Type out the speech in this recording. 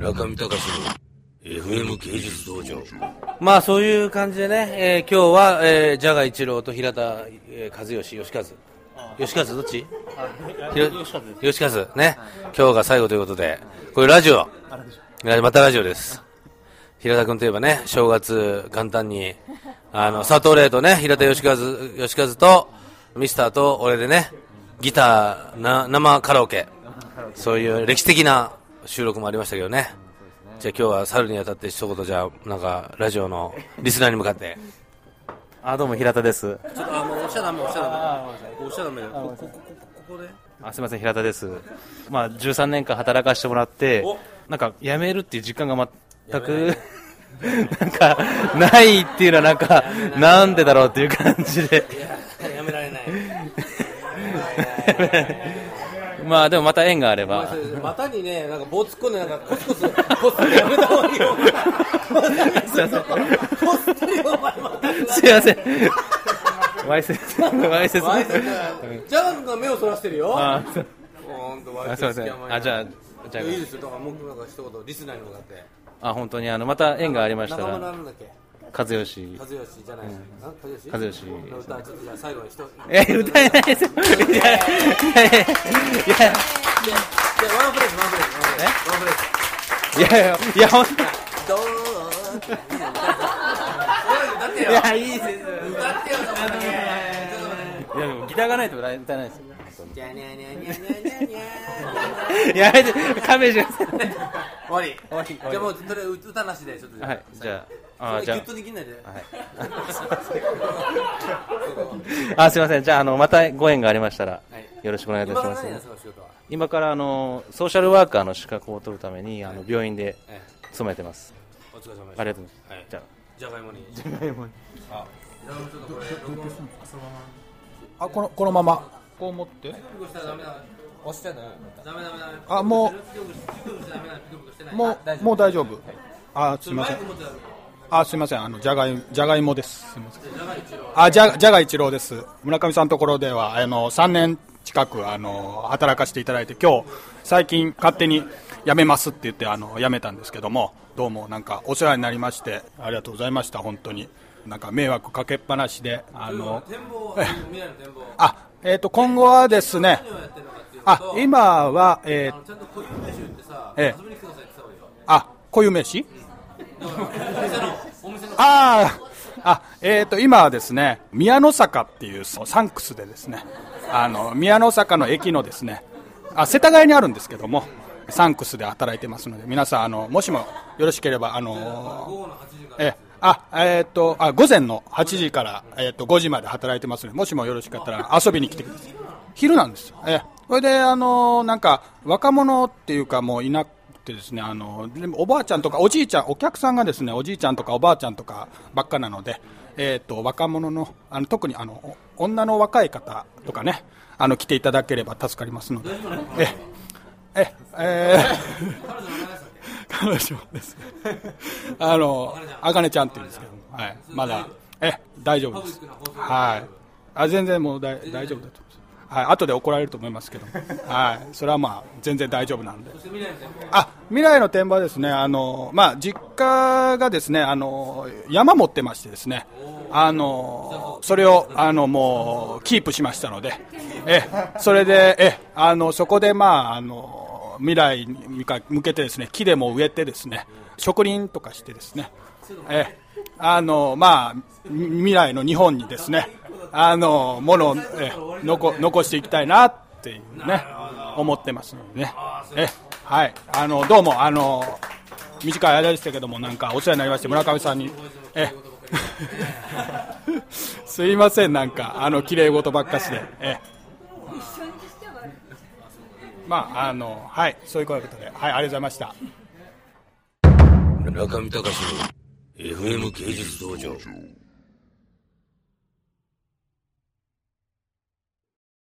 中見隆の FM 芸術道場まあそういう感じでね、えー今日は、えー、ジャガ一郎と平田、えー和義、吉和。吉和どっち？吉和。ね。今日が最後ということで、これラジオ。またラジオです。平田君といえばね、正月簡単に、あの、佐藤玲とね、平田吉和、吉和と、ミスターと俺でね、ギター、な、生カラオケ。そういう歴史的な収録もありましたけどね。じゃあ今日は去るにあたって一言じゃあ、なんか、ラジオのリスナーに向かって。あどうも平田ですちょっと、あ、もう押しちゃダメ、押しちゃダメ。押しちゃダメ。こ、こ、こ、ここで。あすみません平田ですまあ13年間働かせてもらっておなんか辞めるっていう実感が全くなんかないっていうのはなんかなんでだろうっていう感じでやめられない。まあでもまた縁があれば股にね、なんか棒突っ込んで、なんかコツコツ、コツコツやめた方がいいよ。すいませんコツコツお前また。すいませんわいせつわいせつジャガ君が目をそらしてるよ。あすいませんあじゃあじゃあいいですよ。だから僕なんか一言リスナーに向かって。あ本当にあのまた縁がありましたらなんだっけ？和義和義じゃない。あ和義？和義の歌ちょっとじゃあ最後に一。え歌えないですよいやいやいやいやで、で、ワンフレーズ、ワンフレーズ、ワンフレーズ。いやいやいやほんとう。いやいいですよ歌ってよ、そこだけ。いやでもギターがないと歌えないですよじゃにゃにゃにゃにゃにゃやめて勘弁してください終わり。終わりじゃあもう、とりあえず歌なしで、ちょっと。はいじゃあああ、じゃあ。ギュッとできないで。あすみません。じゃああのまたご縁がありましたらはい。よろしくお願いいたします。今からあのソーシャルワーカーの資格を取るためにあの病院でえ勤めてます。えお疲れ様です。ありがとうございます、はい。じゃじゃがいもに。あじゃがいもに。あ、このこのまま。こう持って。押してねダメダメダメ。あもう。もうもう大丈夫。あすみませんあすみませんあのじゃがいじゃがいもですすみません。あじゃじゃが一郎です村上さんのところではあの3年近くあの働かせていただいて今日最近勝手に辞めますって言ってあの辞めたんですけどもどうもなんかお世話になりましてありがとうございました本当になんか迷惑かけっぱなしであの。あえっ、と今後はですねあと、今はえーええ遊びに来てくださいって言った方がいいよ。あ固有名詞？お店の、お店の。あーあ、えっ、と、今はですね、宮の坂っていうサンクスでですね、あの、宮の坂の駅のですね、あ、世田谷にあるんですけども、サンクスで働いてますので、皆さん、あの、もしもよろしければ、あの午後の8時から。え、あ、えっ、と、あ、午前の8時から、えっ、と、5時まで働いてますので、もしもよろしかったら遊びに来てください。昼なんですよ。え、それで、あの、なんか、若者っていうかもういなてですね、あの、でもおばあちゃんとかおじいちゃん、お客さんがですね、おじいちゃんとかおばあちゃんとかばっかなので、えっ、と、若者の、あの、特にあの、女の若い方とかね、あの、来ていただければ助かりますので、え、え、えー、彼女です。あの、あかねちゃんって言うんですけども、はい、まだ、え、大丈夫です。はい。あ、全然もう大丈夫だと。はい、後で怒られると思いますけども、はい、それはまあ、全然大丈夫なんで。あ、未来の展望はですね、あの、まあ、実家がですね、あの、山持ってましてですね、あの、それを、あの、もう、キープしましたので、え、それで、え、あの、そこで、まあ、あの、未来に向けてですね、木でも植えてですね、植林とかしてですね、え、あの、まあ、み未来の日本にですね、あの、ものを、え、残、残していきたいなっていうね、思ってますのでね。え、はい。あの、どうも、あの、短い間でしたけども、なんかお世話になりまして、村上さんに、え、すいません、なんか、あの、綺麗事ばっかしで、え、まあ、あの、はい、そういうことで、はい、ありがとうございました。中見隆の FM 芸術道場